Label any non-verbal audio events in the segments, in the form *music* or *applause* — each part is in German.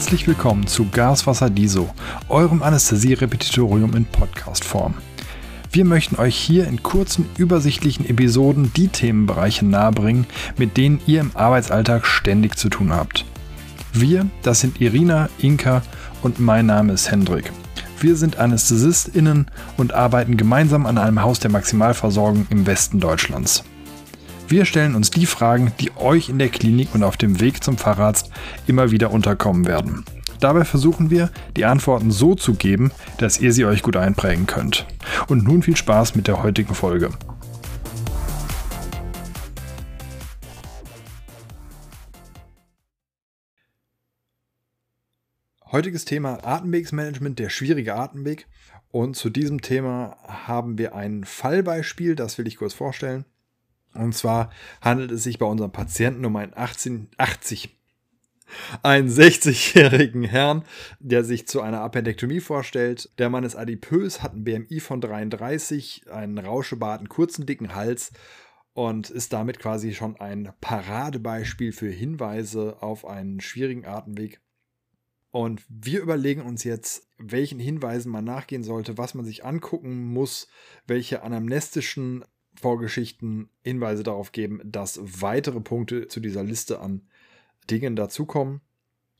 Herzlich willkommen zu Gaswasser Diso, eurem Anästhesie-Repetitorium in Podcast-Form. Wir möchten euch hier in kurzen, übersichtlichen Episoden die Themenbereiche nahebringen, mit denen ihr im Arbeitsalltag ständig zu tun habt. Wir, das sind Irina, Inka und mein Name ist Hendrik. Wir sind AnästhesistInnen und arbeiten gemeinsam an einem Haus der Maximalversorgung im Westen Deutschlands. Wir stellen uns die Fragen, die euch in der Klinik und auf dem Weg zum Facharzt immer wieder unterkommen werden. Dabei versuchen wir, die Antworten so zu geben, dass ihr sie euch gut einprägen könnt. Und nun viel Spaß mit der heutigen Folge. Heutiges Thema Atemwegsmanagement, der schwierige Atemweg. Und zu diesem Thema haben wir ein Fallbeispiel, das will ich kurz vorstellen. Und zwar handelt es sich bei unserem Patienten um einen 18, 80, einen 60-jährigen Herrn, der sich zu einer Appendektomie vorstellt. Der Mann ist adipös, hat ein BMI von 33, einen Rauschebart, einen kurzen, dicken Hals und ist damit quasi schon ein Paradebeispiel für Hinweise auf einen schwierigen Atemweg. Und wir überlegen uns jetzt, welchen Hinweisen man nachgehen sollte, was man sich angucken muss, welche anamnestischen Vorgeschichten Hinweise darauf geben, dass weitere Punkte zu dieser Liste an Dingen dazukommen,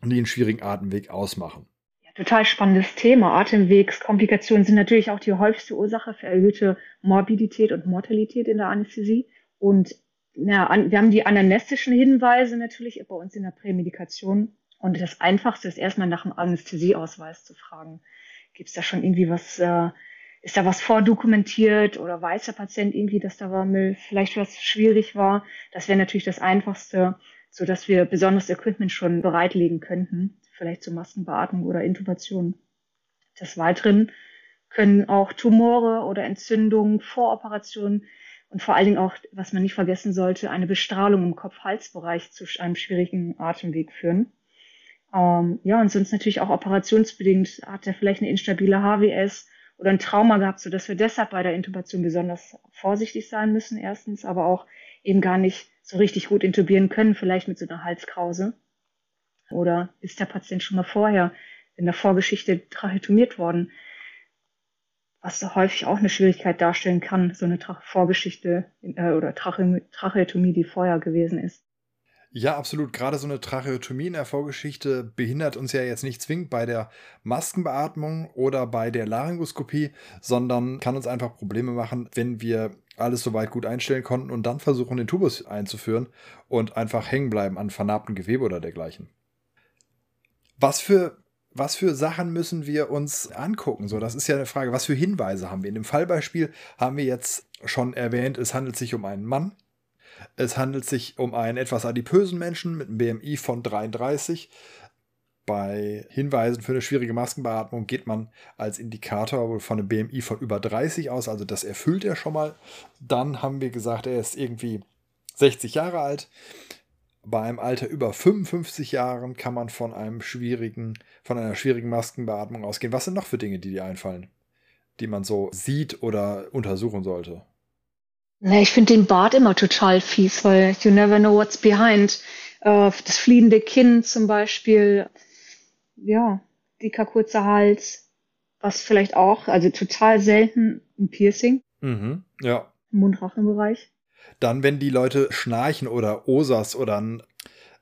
die einen schwierigen Atemweg ausmachen. Ja, total spannendes Thema. Atemwegskomplikationen sind natürlich auch die häufigste Ursache für erhöhte Morbidität und Mortalität in der Anästhesie. Und ja, wir haben die anamnestischen Hinweise natürlich bei uns in der Prämedikation. Und das Einfachste ist erstmal nach dem Anästhesieausweis zu fragen. Gibt es da schon irgendwie was äh, ist da was vordokumentiert oder weiß der Patient irgendwie, dass da war, vielleicht was schwierig war? Das wäre natürlich das Einfachste, so dass wir besonderes Equipment schon bereitlegen könnten, vielleicht zur Maskenbeatmung oder Intubation. Des Weiteren können auch Tumore oder Entzündungen vor Operationen und vor allen Dingen auch, was man nicht vergessen sollte, eine Bestrahlung im Kopf-Halsbereich zu einem schwierigen Atemweg führen. Ähm, ja, und sonst natürlich auch operationsbedingt hat er vielleicht eine instabile HWS oder ein Trauma gehabt, sodass wir deshalb bei der Intubation besonders vorsichtig sein müssen, erstens, aber auch eben gar nicht so richtig gut intubieren können, vielleicht mit so einer Halskrause. Oder ist der Patient schon mal vorher in der Vorgeschichte tracheotomiert worden? Was häufig auch eine Schwierigkeit darstellen kann, so eine Vorgeschichte äh, oder Trache Tracheotomie, die vorher gewesen ist. Ja, absolut. Gerade so eine Tracheotomie in der Vorgeschichte behindert uns ja jetzt nicht zwingend bei der Maskenbeatmung oder bei der Laryngoskopie, sondern kann uns einfach Probleme machen, wenn wir alles soweit gut einstellen konnten und dann versuchen, den Tubus einzuführen und einfach hängen bleiben an vernarbtem Gewebe oder dergleichen. Was für, was für Sachen müssen wir uns angucken? So, das ist ja eine Frage. Was für Hinweise haben wir? In dem Fallbeispiel haben wir jetzt schon erwähnt, es handelt sich um einen Mann, es handelt sich um einen etwas adipösen Menschen mit einem BMI von 33. Bei Hinweisen für eine schwierige Maskenbeatmung geht man als Indikator wohl von einem BMI von über 30 aus, also das erfüllt er schon mal. Dann haben wir gesagt, er ist irgendwie 60 Jahre alt. Bei einem Alter über 55 Jahren kann man von einem schwierigen, von einer schwierigen Maskenbeatmung ausgehen. Was sind noch für Dinge, die dir einfallen, die man so sieht oder untersuchen sollte? Na, ich finde den Bart immer total fies, weil you never know what's behind. Äh, das fliehende Kinn zum Beispiel. Ja, dicker kurzer Hals. Was vielleicht auch, also total selten, ein Piercing. Mhm, ja. Im Mundrachenbereich. Dann, wenn die Leute schnarchen oder Osas oder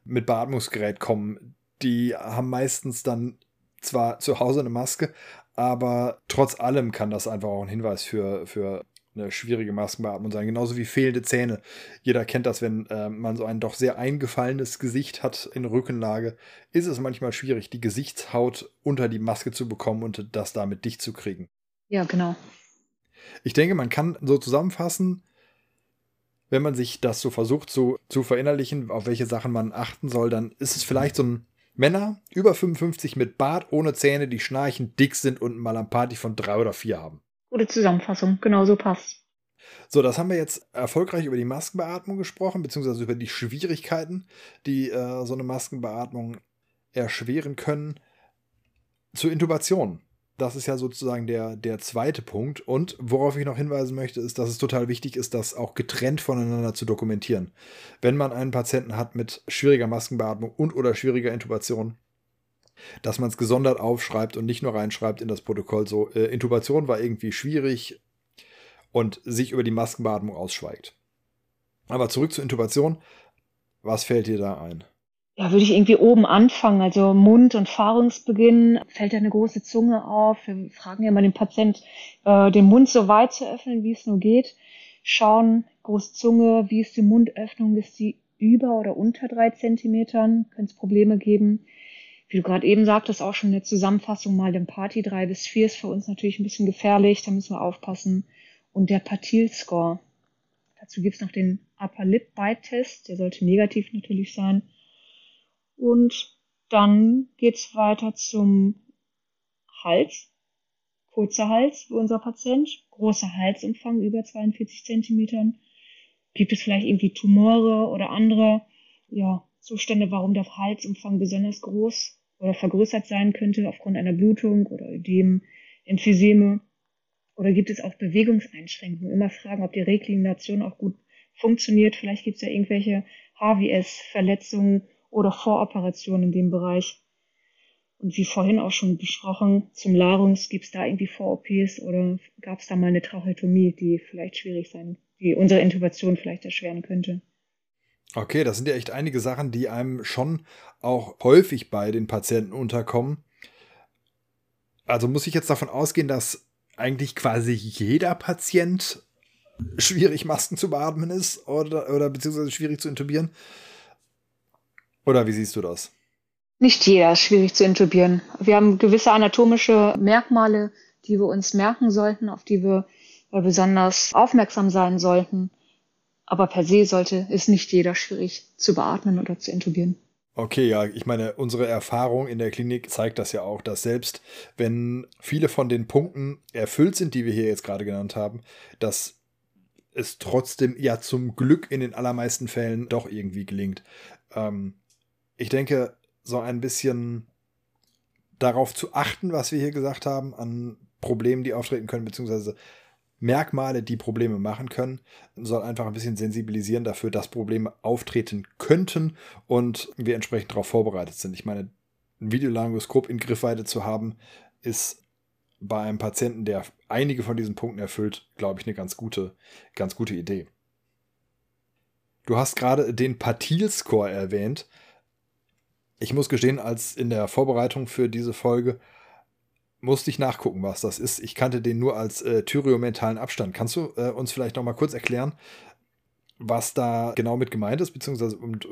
mit Beatmungsgerät kommen, die haben meistens dann zwar zu Hause eine Maske, aber trotz allem kann das einfach auch ein Hinweis für, für eine schwierige Maskenbeatmung sein. Genauso wie fehlende Zähne. Jeder kennt das, wenn äh, man so ein doch sehr eingefallenes Gesicht hat in Rückenlage, ist es manchmal schwierig, die Gesichtshaut unter die Maske zu bekommen und das damit dicht zu kriegen. Ja, genau. Ich denke, man kann so zusammenfassen, wenn man sich das so versucht zu, zu verinnerlichen, auf welche Sachen man achten soll, dann ist es vielleicht so ein Männer über 55 mit Bart, ohne Zähne, die schnarchen, dick sind und mal am Party von drei oder vier haben. Gute Zusammenfassung, genau so passt. So, das haben wir jetzt erfolgreich über die Maskenbeatmung gesprochen, beziehungsweise über die Schwierigkeiten, die äh, so eine Maskenbeatmung erschweren können. Zur Intubation. Das ist ja sozusagen der, der zweite Punkt. Und worauf ich noch hinweisen möchte, ist, dass es total wichtig ist, das auch getrennt voneinander zu dokumentieren. Wenn man einen Patienten hat mit schwieriger Maskenbeatmung und oder schwieriger Intubation, dass man es gesondert aufschreibt und nicht nur reinschreibt in das Protokoll. So, äh, Intubation war irgendwie schwierig und sich über die Maskenbeatmung ausschweigt. Aber zurück zur Intubation. Was fällt dir da ein? Ja, würde ich irgendwie oben anfangen, also Mund- und Fahrungsbeginn. Fällt ja eine große Zunge auf. Wir fragen ja mal den Patient, äh, den Mund so weit zu öffnen, wie es nur geht. Schauen, große Zunge, wie ist die Mundöffnung? Ist die über oder unter drei Zentimetern? Könnte es Probleme geben? Wie du gerade eben sagtest, auch schon eine Zusammenfassung mal, den Party 3 bis 4 ist für uns natürlich ein bisschen gefährlich, da müssen wir aufpassen. Und der Patil-Score. Dazu gibt's noch den Upper Lip Bite Test, der sollte negativ natürlich sein. Und dann geht's weiter zum Hals. Kurzer Hals für unser Patient, großer Halsumfang über 42 Zentimetern. Gibt es vielleicht irgendwie Tumore oder andere ja, Zustände, warum der Halsumfang besonders groß oder vergrößert sein könnte aufgrund einer Blutung oder Ödem, Emphyseme. Oder gibt es auch Bewegungseinschränkungen? Immer fragen, ob die Reklination auch gut funktioniert. Vielleicht gibt es ja irgendwelche HWS-Verletzungen oder Voroperationen in dem Bereich. Und wie vorhin auch schon besprochen, zum Larungs, gibt es da irgendwie Vor-OPs oder gab es da mal eine Tracheotomie, die vielleicht schwierig sein, die unsere Intubation vielleicht erschweren könnte? Okay, das sind ja echt einige Sachen, die einem schon auch häufig bei den Patienten unterkommen. Also muss ich jetzt davon ausgehen, dass eigentlich quasi jeder Patient schwierig Masken zu beatmen ist oder, oder beziehungsweise schwierig zu intubieren? Oder wie siehst du das? Nicht jeder ist schwierig zu intubieren. Wir haben gewisse anatomische Merkmale, die wir uns merken sollten, auf die wir besonders aufmerksam sein sollten. Aber per se sollte es nicht jeder schwierig zu beatmen oder zu intubieren. Okay, ja, ich meine, unsere Erfahrung in der Klinik zeigt das ja auch, dass selbst wenn viele von den Punkten erfüllt sind, die wir hier jetzt gerade genannt haben, dass es trotzdem ja zum Glück in den allermeisten Fällen doch irgendwie gelingt. Ähm, ich denke, so ein bisschen darauf zu achten, was wir hier gesagt haben, an Problemen, die auftreten können, beziehungsweise Merkmale, die Probleme machen können, soll einfach ein bisschen sensibilisieren dafür, dass Probleme auftreten könnten und wir entsprechend darauf vorbereitet sind. Ich meine, ein Videolaryngoskop in Griffweite zu haben, ist bei einem Patienten, der einige von diesen Punkten erfüllt, glaube ich, eine ganz gute, ganz gute Idee. Du hast gerade den Patil-Score erwähnt. Ich muss gestehen, als in der Vorbereitung für diese Folge musste ich nachgucken, was das ist. Ich kannte den nur als äh, thyreomentalen Abstand. Kannst du äh, uns vielleicht noch mal kurz erklären, was da genau mit gemeint ist, beziehungsweise und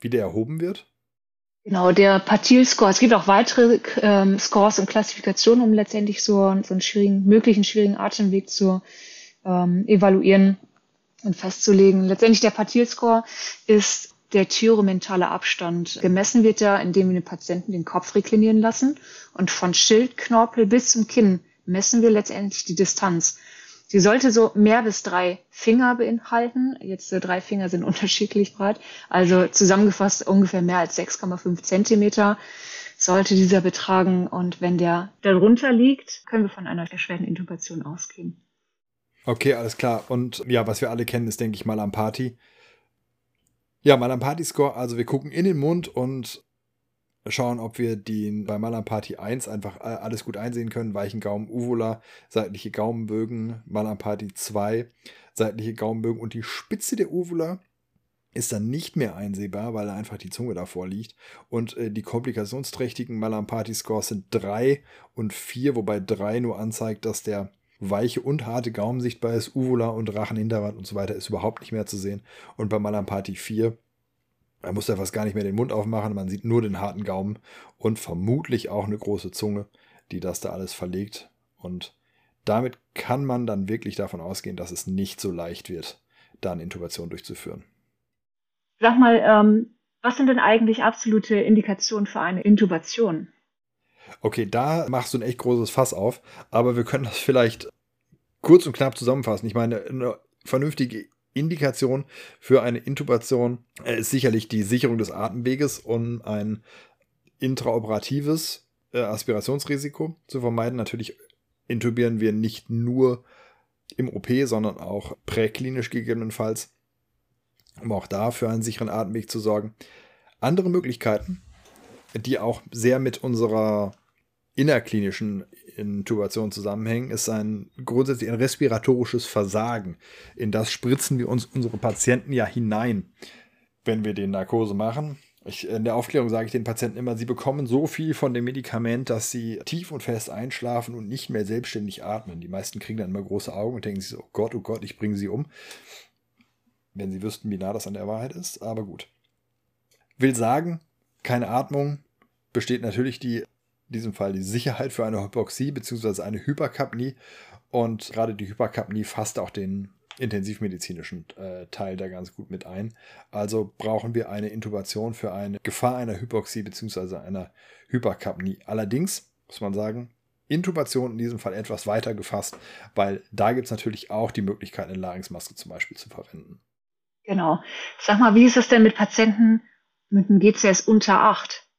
wie der erhoben wird? Genau, der Patil-Score. Es gibt auch weitere ähm, Scores und Klassifikationen, um letztendlich so, so einen schwierigen, möglichen schwierigen Atemweg zu ähm, evaluieren und festzulegen. Letztendlich der Patil-Score ist der thyromentale Abstand. Gemessen wird er, indem wir den Patienten den Kopf reklinieren lassen und von Schildknorpel bis zum Kinn messen wir letztendlich die Distanz. Sie sollte so mehr bis drei Finger beinhalten. Jetzt äh, drei Finger sind *laughs* unterschiedlich breit. Also zusammengefasst ungefähr mehr als 6,5 Zentimeter sollte dieser betragen. Und wenn der darunter liegt, können wir von einer erschwerten Intubation ausgehen. Okay, alles klar. Und ja, was wir alle kennen, ist, denke ich mal, am Party. Ja, Malam Party Score, also wir gucken in den Mund und schauen, ob wir den bei Malam Party 1 einfach alles gut einsehen können. Weichen Gaumen, Uvula, seitliche Gaumenbögen, Malam Party 2, seitliche Gaumenbögen und die Spitze der Uvula ist dann nicht mehr einsehbar, weil einfach die Zunge davor liegt. Und äh, die komplikationsträchtigen Malam Party Scores sind 3 und 4, wobei 3 nur anzeigt, dass der weiche und harte Gaumen sichtbar ist, Uvula und Rachenhinterwand und so weiter ist überhaupt nicht mehr zu sehen. Und bei Malampati 4, da muss er fast gar nicht mehr den Mund aufmachen, man sieht nur den harten Gaumen und vermutlich auch eine große Zunge, die das da alles verlegt. Und damit kann man dann wirklich davon ausgehen, dass es nicht so leicht wird, da eine Intubation durchzuführen. Sag mal, ähm, was sind denn eigentlich absolute Indikationen für eine Intubation? Okay, da machst du ein echt großes Fass auf, aber wir können das vielleicht kurz und knapp zusammenfassen. Ich meine, eine vernünftige Indikation für eine Intubation äh, ist sicherlich die Sicherung des Atemweges, um ein intraoperatives äh, Aspirationsrisiko zu vermeiden. Natürlich intubieren wir nicht nur im OP, sondern auch präklinisch gegebenenfalls, um auch da für einen sicheren Atemweg zu sorgen. Andere Möglichkeiten die auch sehr mit unserer innerklinischen Intubation zusammenhängen, ist ein grundsätzlich ein respiratorisches Versagen. In das spritzen wir uns unsere Patienten ja hinein, wenn wir den Narkose machen. Ich, in der Aufklärung sage ich den Patienten immer, sie bekommen so viel von dem Medikament, dass sie tief und fest einschlafen und nicht mehr selbstständig atmen. Die meisten kriegen dann immer große Augen und denken sich so, oh Gott, oh Gott, ich bringe sie um. Wenn sie wüssten, wie nah das an der Wahrheit ist, aber gut. Will sagen, keine Atmung, besteht natürlich die, in diesem Fall die Sicherheit für eine Hypoxie bzw. eine Hyperkapnie. Und gerade die Hyperkapnie fasst auch den intensivmedizinischen äh, Teil da ganz gut mit ein. Also brauchen wir eine Intubation für eine Gefahr einer Hypoxie bzw. einer Hyperkapnie. Allerdings muss man sagen, Intubation in diesem Fall etwas weiter gefasst, weil da gibt es natürlich auch die Möglichkeit, eine Larynxmaske zum Beispiel zu verwenden. Genau. Sag mal, wie ist es denn mit Patienten mit einem GCS unter 8?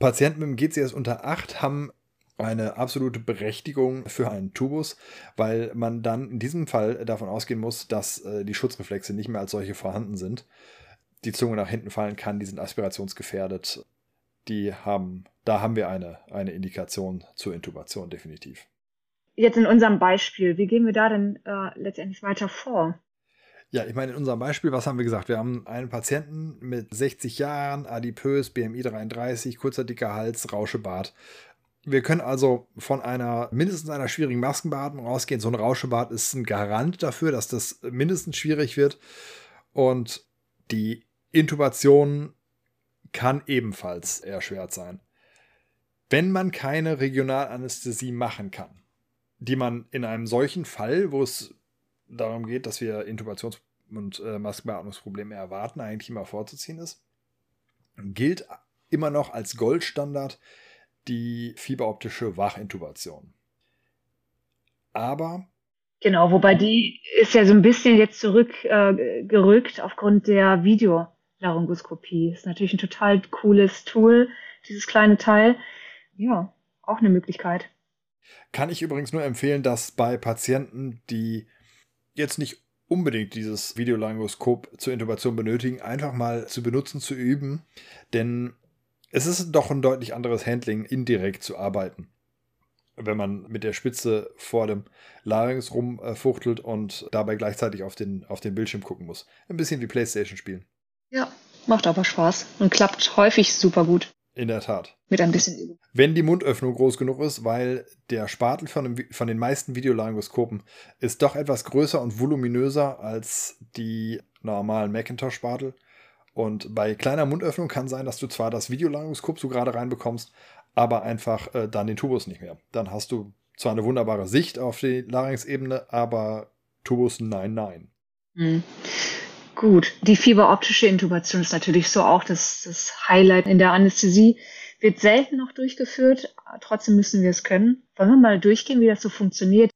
Patienten mit einem GCS unter 8 haben eine absolute Berechtigung für einen Tubus, weil man dann in diesem Fall davon ausgehen muss, dass äh, die Schutzreflexe nicht mehr als solche vorhanden sind. Die Zunge nach hinten fallen kann, die sind aspirationsgefährdet. Die haben, da haben wir eine, eine Indikation zur Intubation definitiv. Jetzt in unserem Beispiel, wie gehen wir da denn äh, letztendlich weiter vor? Ja, ich meine, in unserem Beispiel, was haben wir gesagt? Wir haben einen Patienten mit 60 Jahren, adipös, BMI 33, kurzer dicker Hals, Rauschebart. Wir können also von einer mindestens einer schwierigen Maskenbeatmung ausgehen. So ein Rauschebart ist ein Garant dafür, dass das mindestens schwierig wird. Und die Intubation kann ebenfalls erschwert sein. Wenn man keine Regionalanästhesie machen kann, die man in einem solchen Fall, wo es darum geht, dass wir Intubations- und äh, Maskenbeatmungsprobleme erwarten, eigentlich immer vorzuziehen ist, gilt immer noch als Goldstandard die fieberoptische Wachintubation. Aber. Genau, wobei die ist ja so ein bisschen jetzt zurückgerückt äh, aufgrund der Videolaryngoskopie. Ist natürlich ein total cooles Tool, dieses kleine Teil. Ja, auch eine Möglichkeit. Kann ich übrigens nur empfehlen, dass bei Patienten, die jetzt nicht unbedingt dieses Videolaryngoskop zur Intubation benötigen, einfach mal zu benutzen, zu üben. Denn es ist doch ein deutlich anderes Handling, indirekt zu arbeiten. Wenn man mit der Spitze vor dem Larynx rumfuchtelt und dabei gleichzeitig auf den, auf den Bildschirm gucken muss. Ein bisschen wie Playstation spielen. Ja, macht aber Spaß und klappt häufig super gut. In der Tat. Mit ein bisschen Übung. Wenn die Mundöffnung groß genug ist, weil der Spatel von, dem, von den meisten Videolaryngoskopen ist doch etwas größer und voluminöser als die normalen Macintosh-Spatel. Und bei kleiner Mundöffnung kann sein, dass du zwar das Videolaryngoskop so gerade reinbekommst, aber einfach äh, dann den Tubus nicht mehr. Dann hast du zwar eine wunderbare Sicht auf die Larynx-Ebene, aber Tubus nein, nein. Mhm. Gut, die fieberoptische Intubation ist natürlich so auch das, das Highlight in der Anästhesie. Wird selten noch durchgeführt, trotzdem müssen wir es können. Wollen wir mal durchgehen, wie das so funktioniert?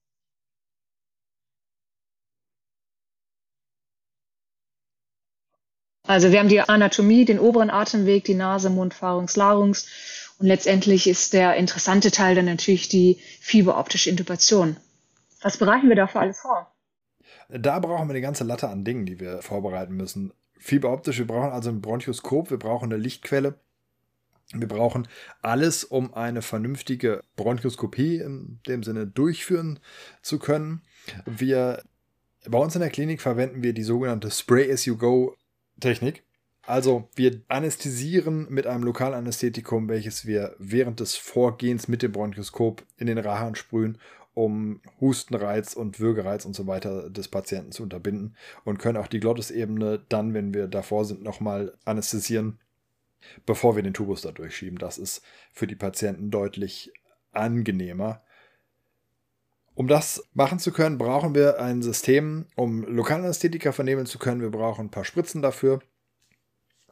Also wir haben die Anatomie, den oberen Atemweg, die Nase, Mund, Pharynx, Larynx und letztendlich ist der interessante Teil dann natürlich die fieberoptische Intubation. Was bereiten wir dafür alles vor? Da brauchen wir eine ganze Latte an Dingen, die wir vorbereiten müssen. Fieberoptisch, wir brauchen also ein Bronchoskop, wir brauchen eine Lichtquelle. Wir brauchen alles, um eine vernünftige Bronchoskopie in dem Sinne durchführen zu können. Wir bei uns in der Klinik verwenden wir die sogenannte Spray as you go Technik. Also wir anästhesieren mit einem Lokalanästhetikum, welches wir während des Vorgehens mit dem Bronchoskop in den Rachen sprühen um Hustenreiz und Würgereiz und so weiter des Patienten zu unterbinden und können auch die Glottisebene dann, wenn wir davor sind, nochmal anästhesieren, bevor wir den Tubus da durchschieben. Das ist für die Patienten deutlich angenehmer. Um das machen zu können, brauchen wir ein System, um Lokalanästhetika vernehmen zu können. Wir brauchen ein paar Spritzen dafür.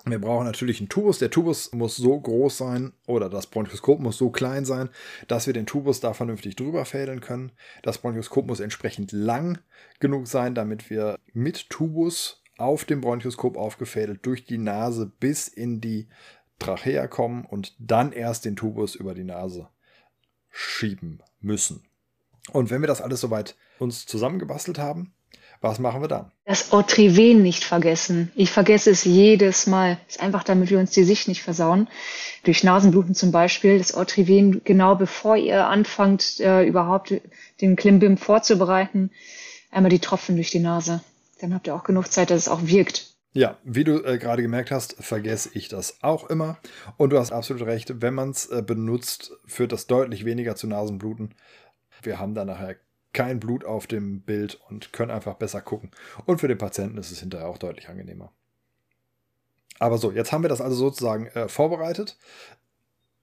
Wir brauchen natürlich einen Tubus. Der Tubus muss so groß sein oder das Bronchoskop muss so klein sein, dass wir den Tubus da vernünftig drüber fädeln können. Das Bronchoskop muss entsprechend lang genug sein, damit wir mit Tubus auf dem Bronchoskop aufgefädelt durch die Nase bis in die Trachea kommen und dann erst den Tubus über die Nase schieben müssen. Und wenn wir das alles soweit uns zusammengebastelt haben, Was machen wir dann? Das Otriven nicht vergessen. Ich vergesse es jedes Mal. Das ist einfach, damit wir uns die Sicht nicht versauen. Durch Nasenbluten zum Beispiel. Das Otriven, genau bevor ihr anfangt, äh, überhaupt den Klimbim vorzubereiten, einmal die Tropfen durch die Nase. Dann habt ihr auch genug Zeit, dass es auch wirkt. Ja, wie du äh, gerade gemerkt hast, vergesse ich das auch immer. Und du hast absolut recht, wenn man es äh, benutzt, führt das deutlich weniger zu Nasenbluten. Wir haben dann nachher kein Blut auf dem Bild und können einfach besser gucken. Und für den Patienten ist es hinterher auch deutlich angenehmer. Aber so, jetzt haben wir das also sozusagen äh, vorbereitet,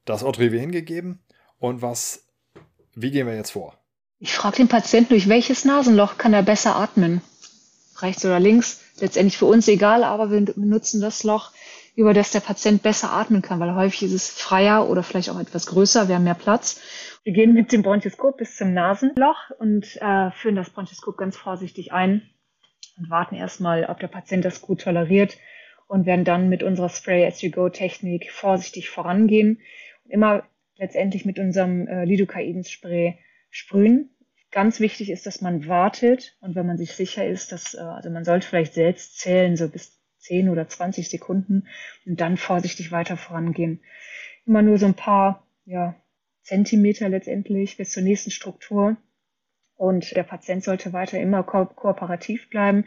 das Otrive hingegeben und was, wie gehen wir jetzt vor? Ich frage den Patienten, durch welches Nasenloch kann er besser atmen? Rechts oder links? letztendlich für uns egal, aber wir benutzen das Loch, über das der Patient besser atmen kann, weil häufig ist es freier oder vielleicht auch etwas größer, wir haben mehr Platz. Wir gehen mit dem Bronchoskop bis zum Nasenloch und äh, führen das Bronchoskop ganz vorsichtig ein und warten erstmal, ob der Patient das gut toleriert und werden dann mit unserer Spray as you go Technik vorsichtig vorangehen und immer letztendlich mit unserem äh, Lidocain Spray sprühen Ganz wichtig ist, dass man wartet und wenn man sich sicher ist, dass, äh, also man sollte vielleicht selbst zählen, so bis 10 oder 20 Sekunden und dann vorsichtig weiter vorangehen. Immer nur so ein paar, ja, Zentimeter letztendlich bis zur nächsten Struktur. Und der Patient sollte weiter immer ko kooperativ bleiben,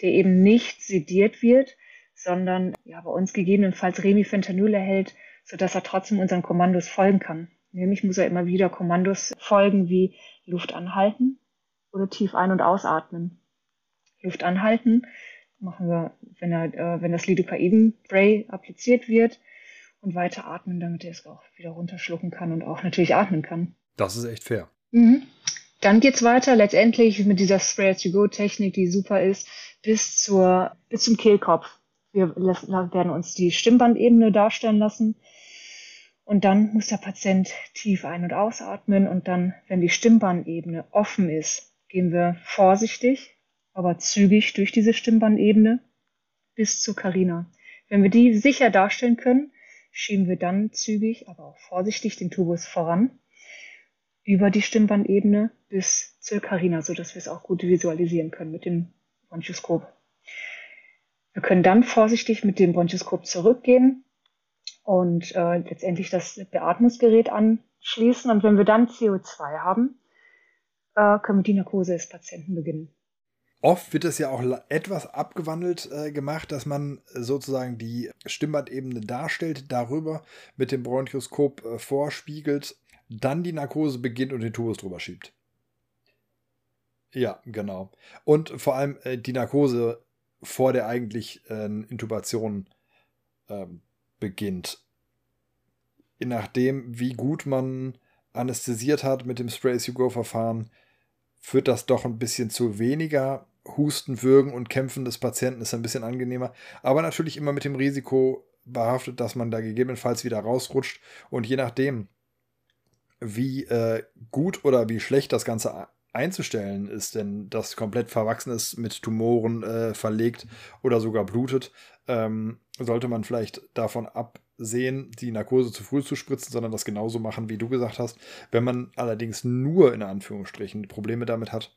der eben nicht sediert wird, sondern ja, bei uns gegebenenfalls Remifentanyl erhält, sodass er trotzdem unseren Kommandos folgen kann. Nämlich muss er immer wieder Kommandos folgen wie Luft anhalten oder tief ein- und ausatmen. Luft anhalten machen wir, wenn, er, äh, wenn das Lidocain-Spray appliziert wird und weiter atmen, damit er es auch wieder runterschlucken kann und auch natürlich atmen kann. Das ist echt fair. Mhm. Dann geht's weiter letztendlich mit dieser Spray-as-you-go-Technik, die super ist, bis, zur, bis zum Kehlkopf. Wir werden uns die Stimmbandebene darstellen lassen und dann muss der Patient tief ein- und ausatmen und dann, wenn die Stimmbandebene offen ist, gehen wir vorsichtig, aber zügig durch diese Stimmbandebene bis zur Carina. Wenn wir die sicher darstellen können, schieben wir dann zügig, aber auch vorsichtig den Tubus voran über die Stimmbandebene bis zur Carina, sodass wir es auch gut visualisieren können mit dem Bronchoskop. Wir können dann vorsichtig mit dem Bronchoskop zurückgehen und äh, letztendlich das Beatmungsgerät anschließen. Und wenn wir dann CO2 haben, äh, können wir die Narkose des Patienten beginnen. Oft wird es ja auch etwas abgewandelt äh, gemacht, dass man sozusagen die Stimmbandebene darstellt, darüber mit dem Bronchoskop äh, vorspiegelt, dann die Narkose beginnt und den Tubus drüber schiebt. Ja, genau. Und vor allem äh, die Narkose vor der eigentlich äh, Intubation ähm, beginnt. Je nachdem, wie gut man anästhesiert hat mit dem Spray-as-you-go-Verfahren, führt das doch ein bisschen zu weniger Husten, Würgen und Kämpfen des Patienten. Ist ein bisschen angenehmer. Aber natürlich immer mit dem Risiko behaftet, dass man da gegebenenfalls wieder rausrutscht. Und je nachdem, wie äh, gut oder wie schlecht das Ganze einzustellen ist, denn das komplett verwachsen ist, mit Tumoren äh, verlegt oder sogar blutet, ähm, sollte man vielleicht davon absehen, die Narkose zu früh zu spritzen, sondern das genauso machen, wie du gesagt hast. Wenn man allerdings nur in Anführungsstrichen Probleme damit hat,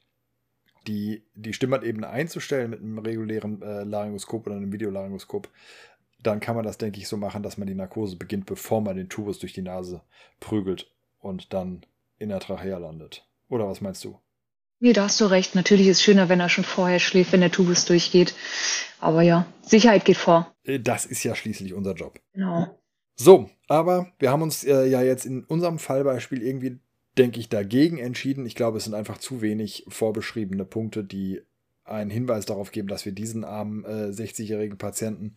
die, die Stimmbandebene einzustellen mit einem regulären äh, Laryngoskop oder einem Videolaryngoskop, dann kann man das, denke ich, so machen, dass man die Narkose beginnt, bevor man den Tubus durch die Nase prügelt und dann in der Trachea landet. Oder was meinst du? Nee, da hast du recht. Natürlich ist es schöner, wenn er schon vorher schläft, wenn der Tubus durchgeht. Aber ja, Sicherheit geht vor. Äh, das ist ja schließlich unser Job. Genau. So, aber wir haben uns äh, ja jetzt in unserem Fallbeispiel irgendwie, denke ich, dagegen entschieden. Ich glaube, es sind einfach zu wenig vorbeschriebene Punkte, die einen Hinweis darauf geben, dass wir diesen armen äh, 60-jährigen Patienten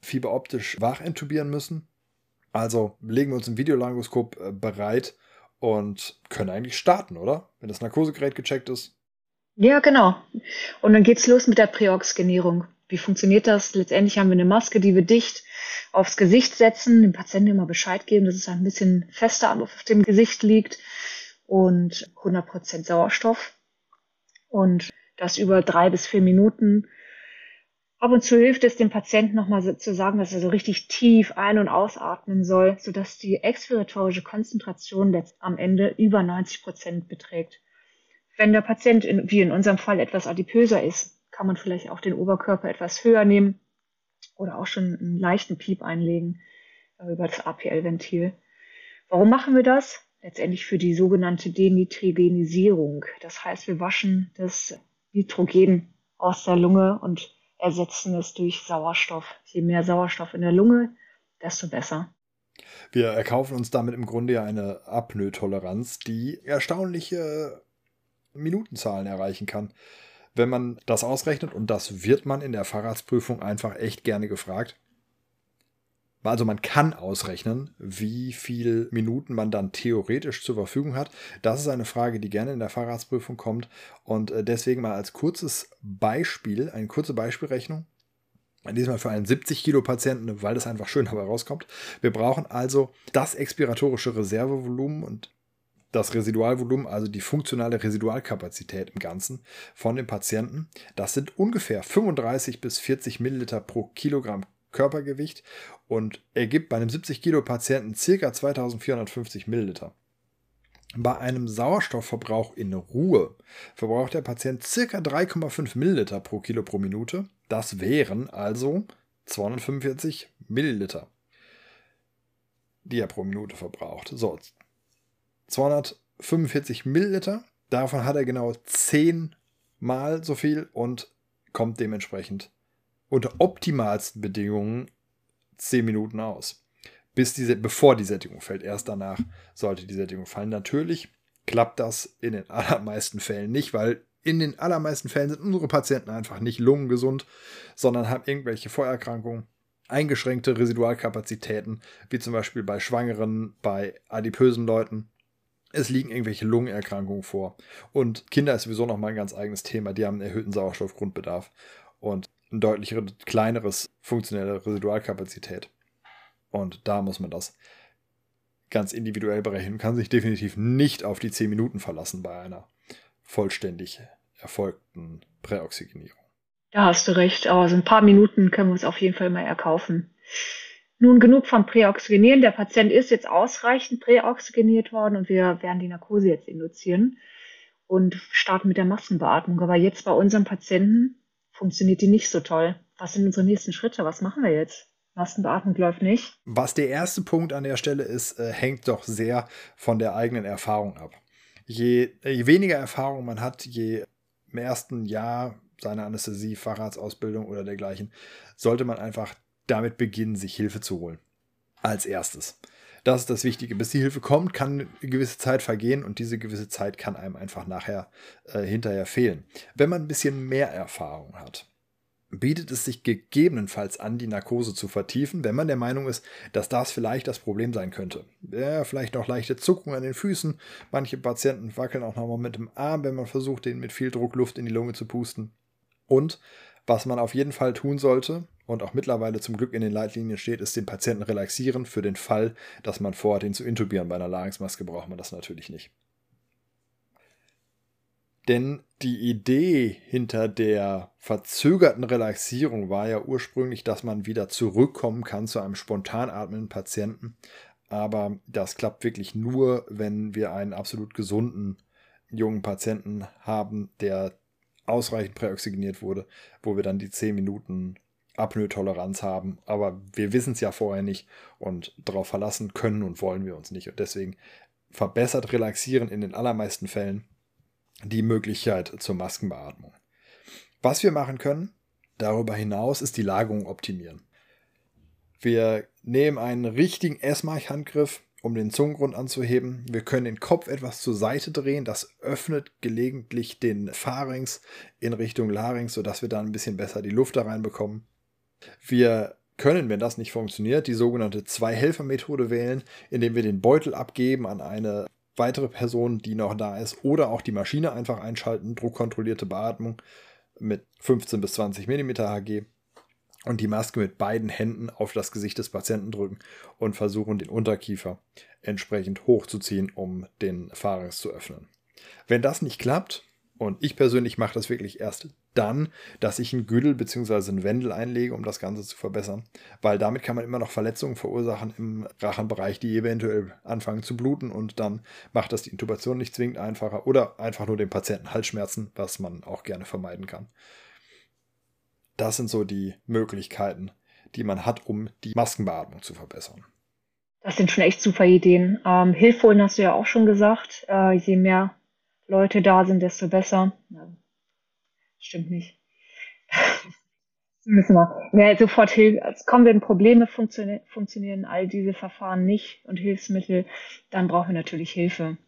fieberoptisch wach intubieren müssen. Also legen wir uns im Videolaryngoskop äh, bereit und können eigentlich starten, oder? Wenn das Narkosegerät gecheckt ist. Ja, genau. Und dann geht's los mit der Präoxgenierung. Wie funktioniert das? Letztendlich haben wir eine Maske, die wir dicht aufs Gesicht setzen, dem Patienten immer Bescheid geben, dass es ein bisschen fester auf dem Gesicht liegt und 100% Sauerstoff. Und das über drei bis vier Minuten Ab und zu hilft es dem Patienten nochmal zu sagen, dass er so richtig tief ein- und ausatmen soll, sodass die expiratorische Konzentration am Ende über 90 Prozent beträgt. Wenn der Patient, in, wie in unserem Fall, etwas adipöser ist, kann man vielleicht auch den Oberkörper etwas höher nehmen oder auch schon einen leichten Piep einlegen äh, über das APL-Ventil. Warum machen wir das? Letztendlich für die sogenannte Denitrogenisierung. Das heißt, wir waschen das Nitrogen aus der Lunge und ersetzen es durch Sauerstoff. Je mehr Sauerstoff in der Lunge, desto besser. Wir erkaufen uns damit im Grunde ja eine Apnoe-Toleranz, die erstaunliche Minutenzahlen erreichen kann. Wenn man das ausrechnet, und das wird man in der Fahrradsprüfung einfach echt gerne gefragt, also man kann ausrechnen, wie viele Minuten man dann theoretisch zur Verfügung hat. Das ist eine Frage, die gerne in der Fahrradsprüfung kommt. Und äh, deswegen mal als kurzes Beispiel, eine kurze Beispielrechnung. Diesmal für einen 70 Kilo Patienten, weil das einfach schön dabei rauskommt. Wir brauchen also das expiratorische Reservevolumen und das Residualvolumen, also die funktionale Residualkapazität im Ganzen von dem Patienten. Das sind ungefähr 35 bis 40 Milliliter pro Kilogramm Körpergewicht und ergibt bei einem 70 Kilo Patienten ca. 2450 Milliliter. Bei einem Sauerstoffverbrauch in Ruhe verbraucht der Patient ca. 3,5 Milliliter pro Kilo pro Minute. Das wären also 245 Milliliter, die er pro Minute verbraucht. So, 245 Milliliter, davon hat er genau 10 mal so viel und kommt dementsprechend unter optimalsten Bedingungen 10 Minuten aus. Bis diese, bevor die Sättigung fällt. Erst danach sollte die Sättigung fallen. Natürlich klappt das in den *laughs* allermeisten Fällen nicht, weil in den allermeisten Fällen sind unsere Patienten einfach nicht lungengesund, sondern haben irgendwelche Vorerkrankungen, eingeschränkte Residualkapazitäten, wie zum Beispiel bei Schwangeren, bei adipösen Leuten. Es liegen irgendwelche Lungenerkrankungen vor. Und Kinder ist sowieso nochmal ein ganz eigenes Thema. Die haben einen erhöhten Sauerstoffgrundbedarf und ein deutlich kleineres funktionelle Residualkapazität. Und da muss man das ganz individuell berechnen. Man kann sich definitiv nicht auf die 10 Minuten verlassen bei einer vollständig erfolgten Präoxygenierung. Da hast du recht, aber so ein paar Minuten können wir uns auf jeden Fall mal erkaufen. Nun genug vom Präoxygenieren. Der Patient ist jetzt ausreichend präoxygeniert worden und wir werden die Narkose jetzt induzieren und starten mit der Maskenbeatmung. Aber jetzt bei unserem Patienten funktioniert die nicht so toll. Was sind unsere nächsten Schritte? Was machen wir jetzt? Maskenbeatmung läuft nicht. Was der erste Punkt an der Stelle ist, äh, hängt doch sehr von der eigenen Erfahrung ab je, je weniger Erfahrung man hat, je im ersten Jahr seiner Anästhesie, Facharztausbildung oder dergleichen, sollte man einfach damit beginnen, sich Hilfe zu holen. Als erstes. Das ist das Wichtige. Bis die Hilfe kommt, kann eine gewisse Zeit vergehen und diese gewisse Zeit kann einem einfach nachher äh, hinterher fehlen. Wenn man ein bisschen mehr Erfahrung hat, bietet es sich gegebenenfalls an, die Narkose zu vertiefen, wenn man der Meinung ist, dass das vielleicht das Problem sein könnte. Ja, vielleicht noch leichte Zuckungen an den Füßen. Manche Patienten wackeln auch nochmal mit dem Arm, wenn man versucht, den mit viel Druck Luft in die Lunge zu pusten. Und was man auf jeden Fall tun sollte und auch mittlerweile zum Glück in den Leitlinien steht, ist den Patienten relaxieren für den Fall, dass man vorhat, ihn zu intubieren. Bei einer Larynxmaske braucht man das natürlich nicht. Denn die Idee hinter der verzögerten Relaxierung war ja ursprünglich, dass man wieder zurückkommen kann zu einem spontan atmenden Patienten. Aber das klappt wirklich nur, wenn wir einen absolut gesunden jungen Patienten haben, der ausreichend präoxygeniert wurde, wo wir dann die 10 Minuten Apnoe-Toleranz haben. Aber wir wissen es ja vorher nicht und darauf verlassen können und wollen wir uns nicht. Und deswegen verbessert relaxieren in den allermeisten Fällen die Möglichkeit zur Maskenbeatmung. Was wir machen können, darüber hinaus, ist die Lagerung optimieren. Wir nehmen einen richtigen S-March-Handgriff, um den Zungengrund anzuheben. Wir können den Kopf etwas zur Seite drehen. Das öffnet gelegentlich den Pharynx in Richtung Larynx, sodass wir dann ein bisschen besser die Luft da reinbekommen. Wir können, wenn das nicht funktioniert, die sogenannte Zwei-Helfer-Methode wählen, indem wir den Beutel abgeben an eine weitere Person, die noch da ist, oder auch die Maschine einfach einschalten, druckkontrollierte Beatmung mit 15 bis 20 mm Hg und die Maske mit beiden Händen auf das Gesicht des Patienten drücken und versuchen, den Unterkiefer entsprechend hochzuziehen, um den Pharynx zu öffnen. Wenn das nicht klappt, und ich persönlich mache das wirklich erst dann, dass ich einen Güdel bzw. einen Wendel einlege, um das Ganze zu verbessern. Weil damit kann man immer noch Verletzungen verursachen im Rachenbereich, die eventuell anfangen zu bluten und dann macht das die Intubation nicht zwingend einfacher oder einfach nur dem Patienten Halsschmerzen, was man auch gerne vermeiden kann. Das sind so die Möglichkeiten, die man hat, um die Maskenbeatmung zu verbessern. Das sind schon echt super Ideen. Ähm, Hilfe hast du ja auch schon gesagt. Äh, je mehr Leute da sind, desto besser. Ja, stimmt nicht. *laughs* Müssen wir. Ja, sofort Hilfe. Also kommen wir in Probleme, funktionieren, funktionieren all diese Verfahren nicht und Hilfsmittel, dann brauchen wir natürlich Hilfe.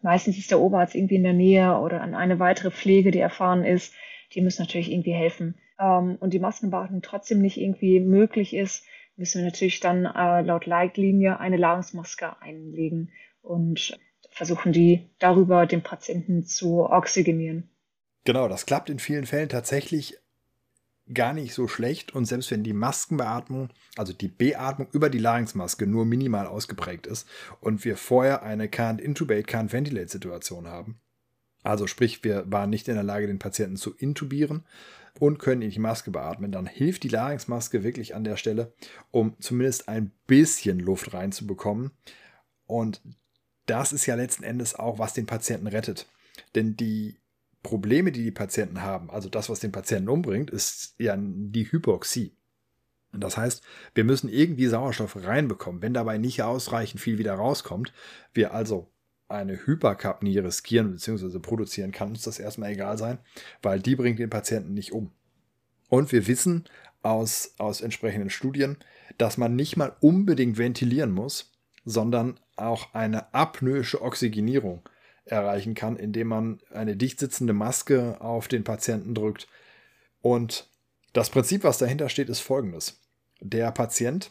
Meistens ist der Oberarzt irgendwie in der Nähe oder an eine weitere Pflege, die erfahren ist. Die müssen natürlich irgendwie helfen. Ähm, und die Maskenbeatmung trotzdem nicht irgendwie möglich ist, müssen wir natürlich dann äh, laut Leitlinie eine Ladungsmaske einlegen und versuchen die darüber den Patienten zu oxygenieren. Genau, das klappt in vielen Fällen tatsächlich gar nicht so schlecht. Und selbst wenn die Maskenbeatmung, also die Beatmung über die Larynxmaske nur minimal ausgeprägt ist und wir vorher eine Can't Intubate, Can't Ventilate Situation haben, also sprich, wir waren nicht in der Lage, den Patienten zu intubieren und können in die Maske beatmen, dann hilft die Larynxmaske wirklich an der Stelle, um zumindest ein bisschen Luft reinzubekommen. Und das ist ja letzten Endes auch, was den Patienten rettet. Denn die Probleme, die die Patienten haben, also das, was den Patienten umbringt, ist ja die Hypoxie. Das heißt, wir müssen irgendwie Sauerstoff reinbekommen. Wenn dabei nicht ausreichend viel wieder rauskommt, wir also eine Hyperkapnie riskieren bzw. produzieren, kann uns das erstmal egal sein, weil die bringt den Patienten nicht um. Und wir wissen aus, aus entsprechenden Studien, dass man nicht mal unbedingt ventilieren muss, sondern auch eine apnoische Oxygenierung erreichen kann, indem man eine dicht sitzende Maske auf den Patienten drückt. Und das Prinzip, was dahinter steht, ist folgendes. Der Patient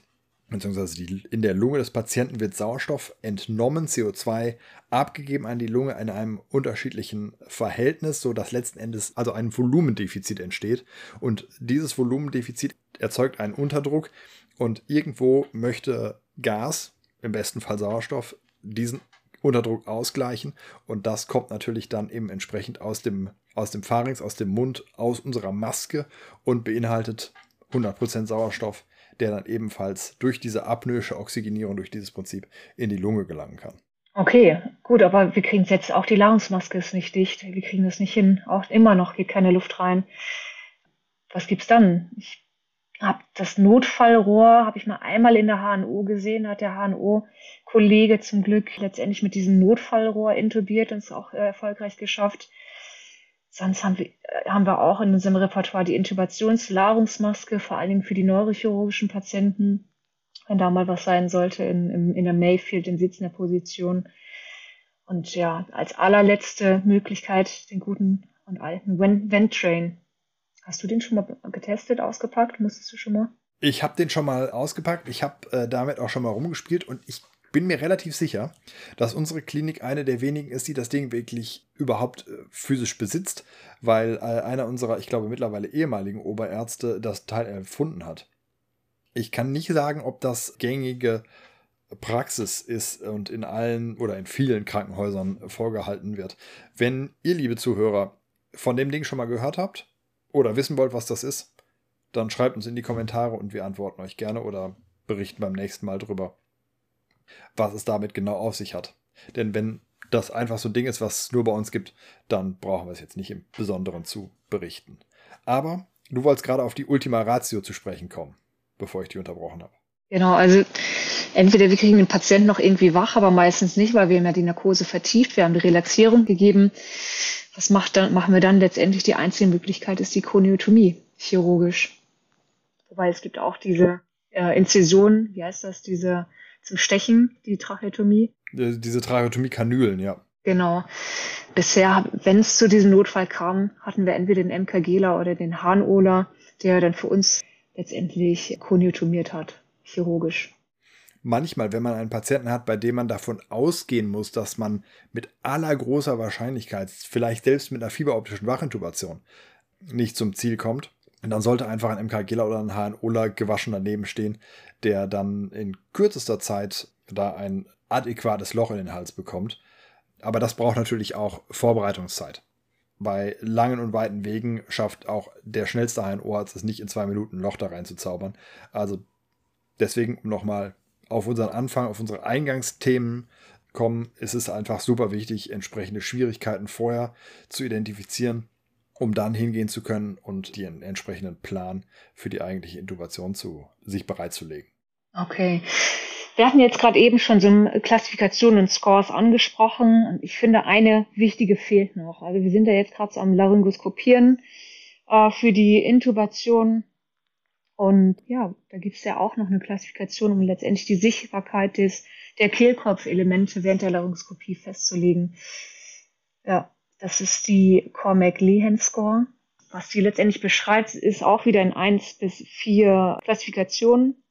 beziehungsweise die, in der Lunge des Patienten wird Sauerstoff entnommen, CO2 abgegeben an die Lunge in einem unterschiedlichen Verhältnis, sodass letzten Endes also ein Volumendefizit entsteht. Und dieses Volumendefizit erzeugt einen Unterdruck und irgendwo möchte Gas, im besten Fall Sauerstoff, diesen Unterdruck ausgleichen. Und das kommt natürlich dann eben entsprechend aus dem, aus dem Pharynx, aus dem Mund, aus unserer Maske und beinhaltet 100% Sauerstoff der dann ebenfalls durch diese apnoische Oxygenierung, durch dieses Prinzip in die Lunge gelangen kann. Okay, gut, aber wir kriegen jetzt auch die Ladungsmaske ist nicht dicht. Wir kriegen das nicht hin. Auch immer noch geht keine Luft rein. Was gibt's dann? Ich habe das Notfallrohr, habe ich mal einmal in der HNO gesehen, hat der HNO-Kollege zum Glück letztendlich mit diesem Notfallrohr intubiert und es auch äh, erfolgreich geschafft. Sonst haben wir, äh, haben wir auch in unserem Repertoire die Intubationslarungsmaske, vor allen Dingen für die neurochirurgischen Patienten, wenn da mal was sein sollte, in, in, in der Mayfield in sitzender Position. Und ja, als allerletzte Möglichkeit den guten und alten Ventrain. Hast du den schon mal getestet, ausgepackt? Musstest du schon mal? Ich habe den schon mal ausgepackt. Ich habe äh, damit auch schon mal rumgespielt und ich bin mir relativ sicher, dass unsere Klinik eine der wenigen ist, die das Ding wirklich überhaupt äh, physisch besitzt, weil äh, einer unserer, ich glaube, mittlerweile ehemaligen Oberärzte das Teil erfunden hat. Ich kann nicht sagen, ob das gängige Praxis ist und in allen oder in vielen Krankenhäusern vorgehalten wird. Wenn ihr, liebe Zuhörer, von dem Ding schon mal gehört habt oder wissen wollt, was das ist, dann schreibt uns in die Kommentare und wir antworten euch gerne oder berichten beim nächsten Mal drüber was es damit genau auf sich hat. Denn wenn das einfach so ein Ding ist, was es nur bei uns gibt, dann brauchen wir es jetzt nicht im Besonderen zu berichten. Aber du wolltest gerade auf die Ultima Ratio zu sprechen kommen, bevor ich die unterbrochen habe. Genau, also entweder wir kriegen den Patienten noch irgendwie wach, aber meistens nicht, weil wir haben ja die Narkose vertieft, wir haben die Relaxierung gegeben. Was macht dann, machen wir dann letztendlich? Die einzige Möglichkeit ist die Koniotomie, chirurgisch. Wobei es gibt auch diese äh, Inzision, wie heißt das, diese zum Stechen, die Tracheotomie. Diese Tracheotomie-Kanülen, ja. Genau. Bisher, wenn es zu diesem Notfall kam, hatten wir entweder den MKGler oder den Harnola, der dann für uns letztendlich koniotomiert hat, chirurgisch. Manchmal, wenn man einen Patienten hat, bei dem man davon ausgehen muss, dass man mit aller großer Wahrscheinlichkeit, vielleicht selbst mit einer fieberoptischen Wachintubation, nicht zum Ziel kommt, dann sollte einfach ein MKGler oder ein HNOler gewaschen daneben stehen, der dann in kürzester Zeit da ein adäquates Loch in den Hals bekommt. Aber das braucht natürlich auch Vorbereitungszeit. Bei langen und weiten Wegen schafft auch der schnellste HNO-Arzt es nicht in zwei Minuten ein Loch da reinzuzaubern. Also deswegen, nochmal auf unseren Anfang, auf unsere Eingangsthemen kommen, ist es einfach super wichtig, entsprechende Schwierigkeiten vorher zu identifizieren um dann hingehen zu können und den entsprechenden Plan für die eigentliche Intubation zu sich bereitzulegen. Okay. Wir hatten jetzt gerade eben schon so Klassifikationen und Scores angesprochen und ich finde, eine wichtige fehlt noch. Also wir sind ja jetzt gerade so am Laryngoskopieren äh, für die Intubation und ja, da gibt es ja auch noch eine Klassifikation, um letztendlich die Sichtbarkeit des, der Kehlkopfelemente während der Laryngoskopie festzulegen. Ja, das ist die Cormac-Lehen-Score. Was die letztendlich beschreibt, ist auch wieder in eins bis vier Klassifikationen,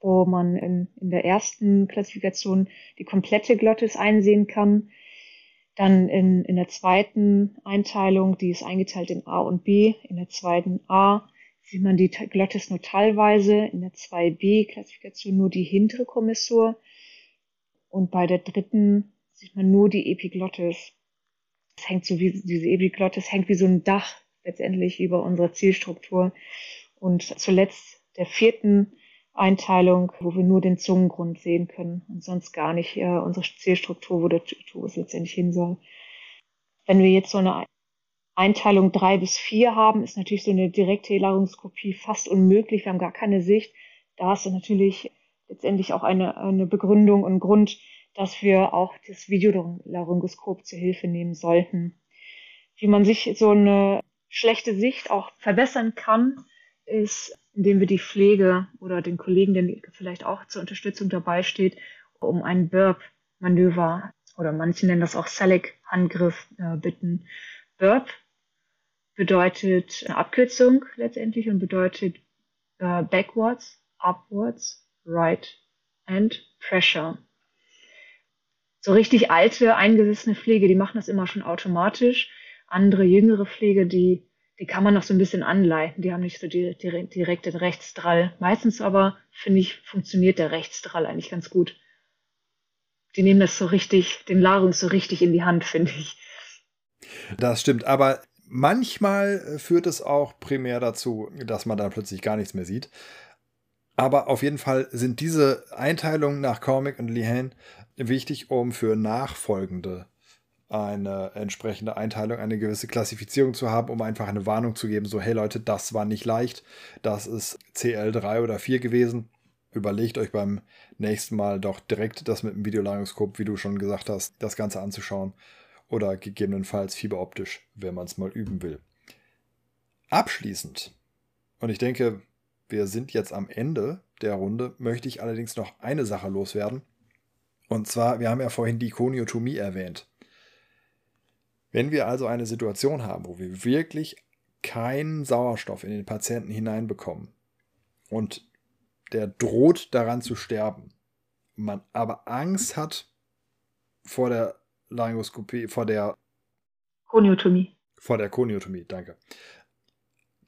wo man in, in der ersten Klassifikation die komplette Glottis einsehen kann. Dann in, in der zweiten Einteilung, die ist eingeteilt in A und B. In der zweiten A sieht man die Glottis nur teilweise, in der 2b-Klassifikation nur die hintere Kommissur und bei der dritten sieht man nur die Epiglottis. Es hängt so wie, diese Epiglottis hängt wie so ein Dach letztendlich über unsere Zielstruktur. Und zuletzt der vierten Einteilung, wo wir nur den Zungengrund sehen können und sonst gar nicht äh, unsere Zielstruktur, wo der Tubus letztendlich hin soll. Wenn wir jetzt so eine Einteilung drei bis vier haben, ist natürlich so eine direkte Laryngoskopie fast unmöglich. Wir haben gar keine Sicht. Da ist natürlich letztendlich auch eine, eine Begründung und Grund, dass wir auch das Videolaryngoskop zur Hilfe nehmen sollten. Wie man sich so eine schlechte Sicht auch verbessern kann, ist, indem wir die Pflege oder den Kollegen, der vielleicht auch zur Unterstützung dabei steht, um ein Burp-Manöver oder manche nennen das auch Selec-Handgriff äh, bitten. Burp bedeutet eine Abkürzung letztendlich und bedeutet äh, backwards, upwards, right and pressure. So richtig alte, eingesessene Pflege, die machen das immer schon automatisch. Andere, jüngere Pflege, die, die kann man noch so ein bisschen anleiten. Die haben nicht so die, die, direkt den Rechtsdrall. Meistens aber, finde ich, funktioniert der Rechtsdrall eigentlich ganz gut. Die nehmen das so richtig, den Larung so richtig in die Hand, finde ich. Das stimmt, aber Manchmal führt es auch primär dazu, dass man dann plötzlich gar nichts mehr sieht. Aber auf jeden Fall sind diese Einteilungen nach Cormick und Lehane wichtig, um für nachfolgende eine entsprechende Einteilung, eine gewisse Klassifizierung zu haben, um einfach eine Warnung zu geben, so hey Leute, das war nicht leicht, das ist CL3 oder 4 gewesen. Überlegt euch beim nächsten Mal doch direkt das mit dem Videolaryngoskop, wie du schon gesagt hast, das Ganze anzuschauen oder gegebenenfalls fieberoptisch, wenn man es mal üben will. Abschließend, und ich denke, wir sind jetzt am Ende der Runde, möchte ich allerdings noch eine Sache loswerden. Und zwar, wir haben ja vorhin die Koniotomie erwähnt. Wenn wir also eine Situation haben, wo wir wirklich keinen Sauerstoff in den Patienten hineinbekommen und der droht daran zu sterben, man aber Angst hat vor der Laryngoskopie, vor der Koniotomie. Vor der Koniotomie, danke.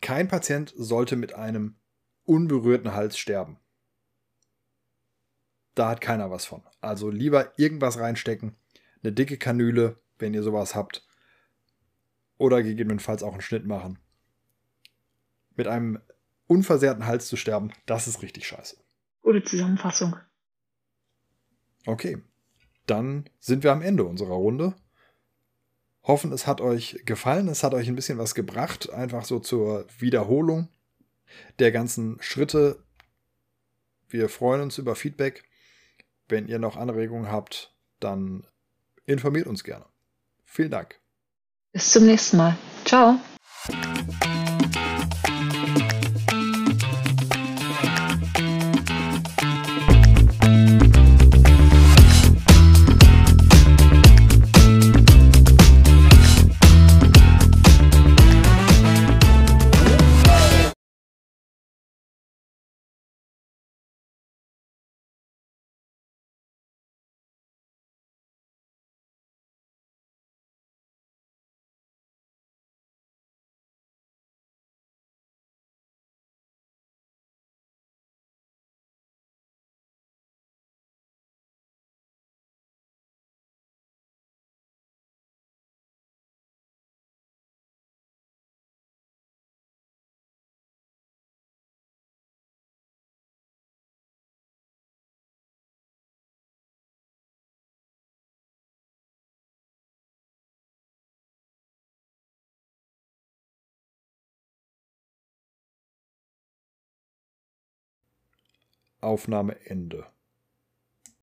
Kein Patient sollte mit einem unberührten Hals sterben. Da hat keiner was von. Also lieber irgendwas reinstecken, eine dicke Kanüle, wenn ihr sowas habt, oder gegebenenfalls auch einen Schnitt machen. Mit einem unversehrten Hals zu sterben, das ist richtig scheiße. Gute Zusammenfassung. Okay, dann sind wir am Ende unserer Runde. Hoffen, es hat euch gefallen, es hat euch ein bisschen was gebracht, einfach so zur Wiederholung der ganzen Schritte. Wir freuen uns über Feedback. Wenn ihr noch Anregungen habt, dann informiert uns gerne. Vielen Dank. Bis zum nächsten Mal. Ciao. Aufnahme Ende.